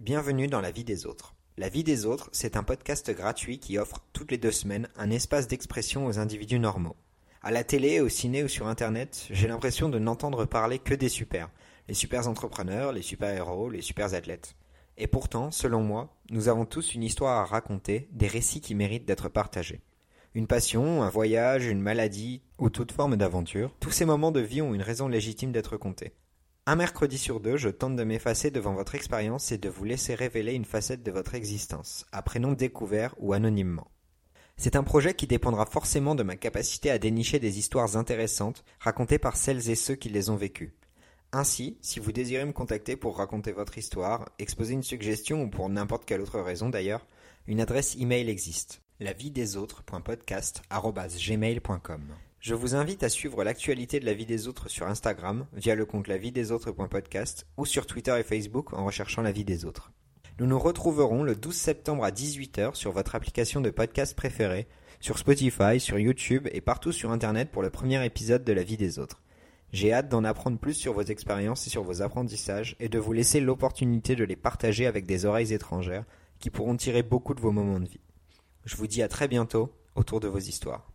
Bienvenue dans La vie des autres. La vie des autres, c'est un podcast gratuit qui offre toutes les deux semaines un espace d'expression aux individus normaux. À la télé, au ciné ou sur internet, j'ai l'impression de n'entendre parler que des super. Les super entrepreneurs, les super héros, les super athlètes. Et pourtant, selon moi, nous avons tous une histoire à raconter, des récits qui méritent d'être partagés. Une passion, un voyage, une maladie ou toute forme d'aventure, tous ces moments de vie ont une raison légitime d'être comptés. Un mercredi sur deux, je tente de m'effacer devant votre expérience et de vous laisser révéler une facette de votre existence, à prénom découvert ou anonymement. C'est un projet qui dépendra forcément de ma capacité à dénicher des histoires intéressantes racontées par celles et ceux qui les ont vécues. Ainsi, si vous désirez me contacter pour raconter votre histoire, exposer une suggestion ou pour n'importe quelle autre raison d'ailleurs, une adresse email existe. La vie des. Je vous invite à suivre l'actualité de la vie des autres sur Instagram via le compte la vie des autres.podcast ou sur Twitter et Facebook en recherchant la vie des autres. Nous nous retrouverons le 12 septembre à 18h sur votre application de podcast préférée, sur Spotify, sur YouTube et partout sur Internet pour le premier épisode de la vie des autres. J'ai hâte d'en apprendre plus sur vos expériences et sur vos apprentissages et de vous laisser l'opportunité de les partager avec des oreilles étrangères qui pourront tirer beaucoup de vos moments de vie. Je vous dis à très bientôt autour de vos histoires.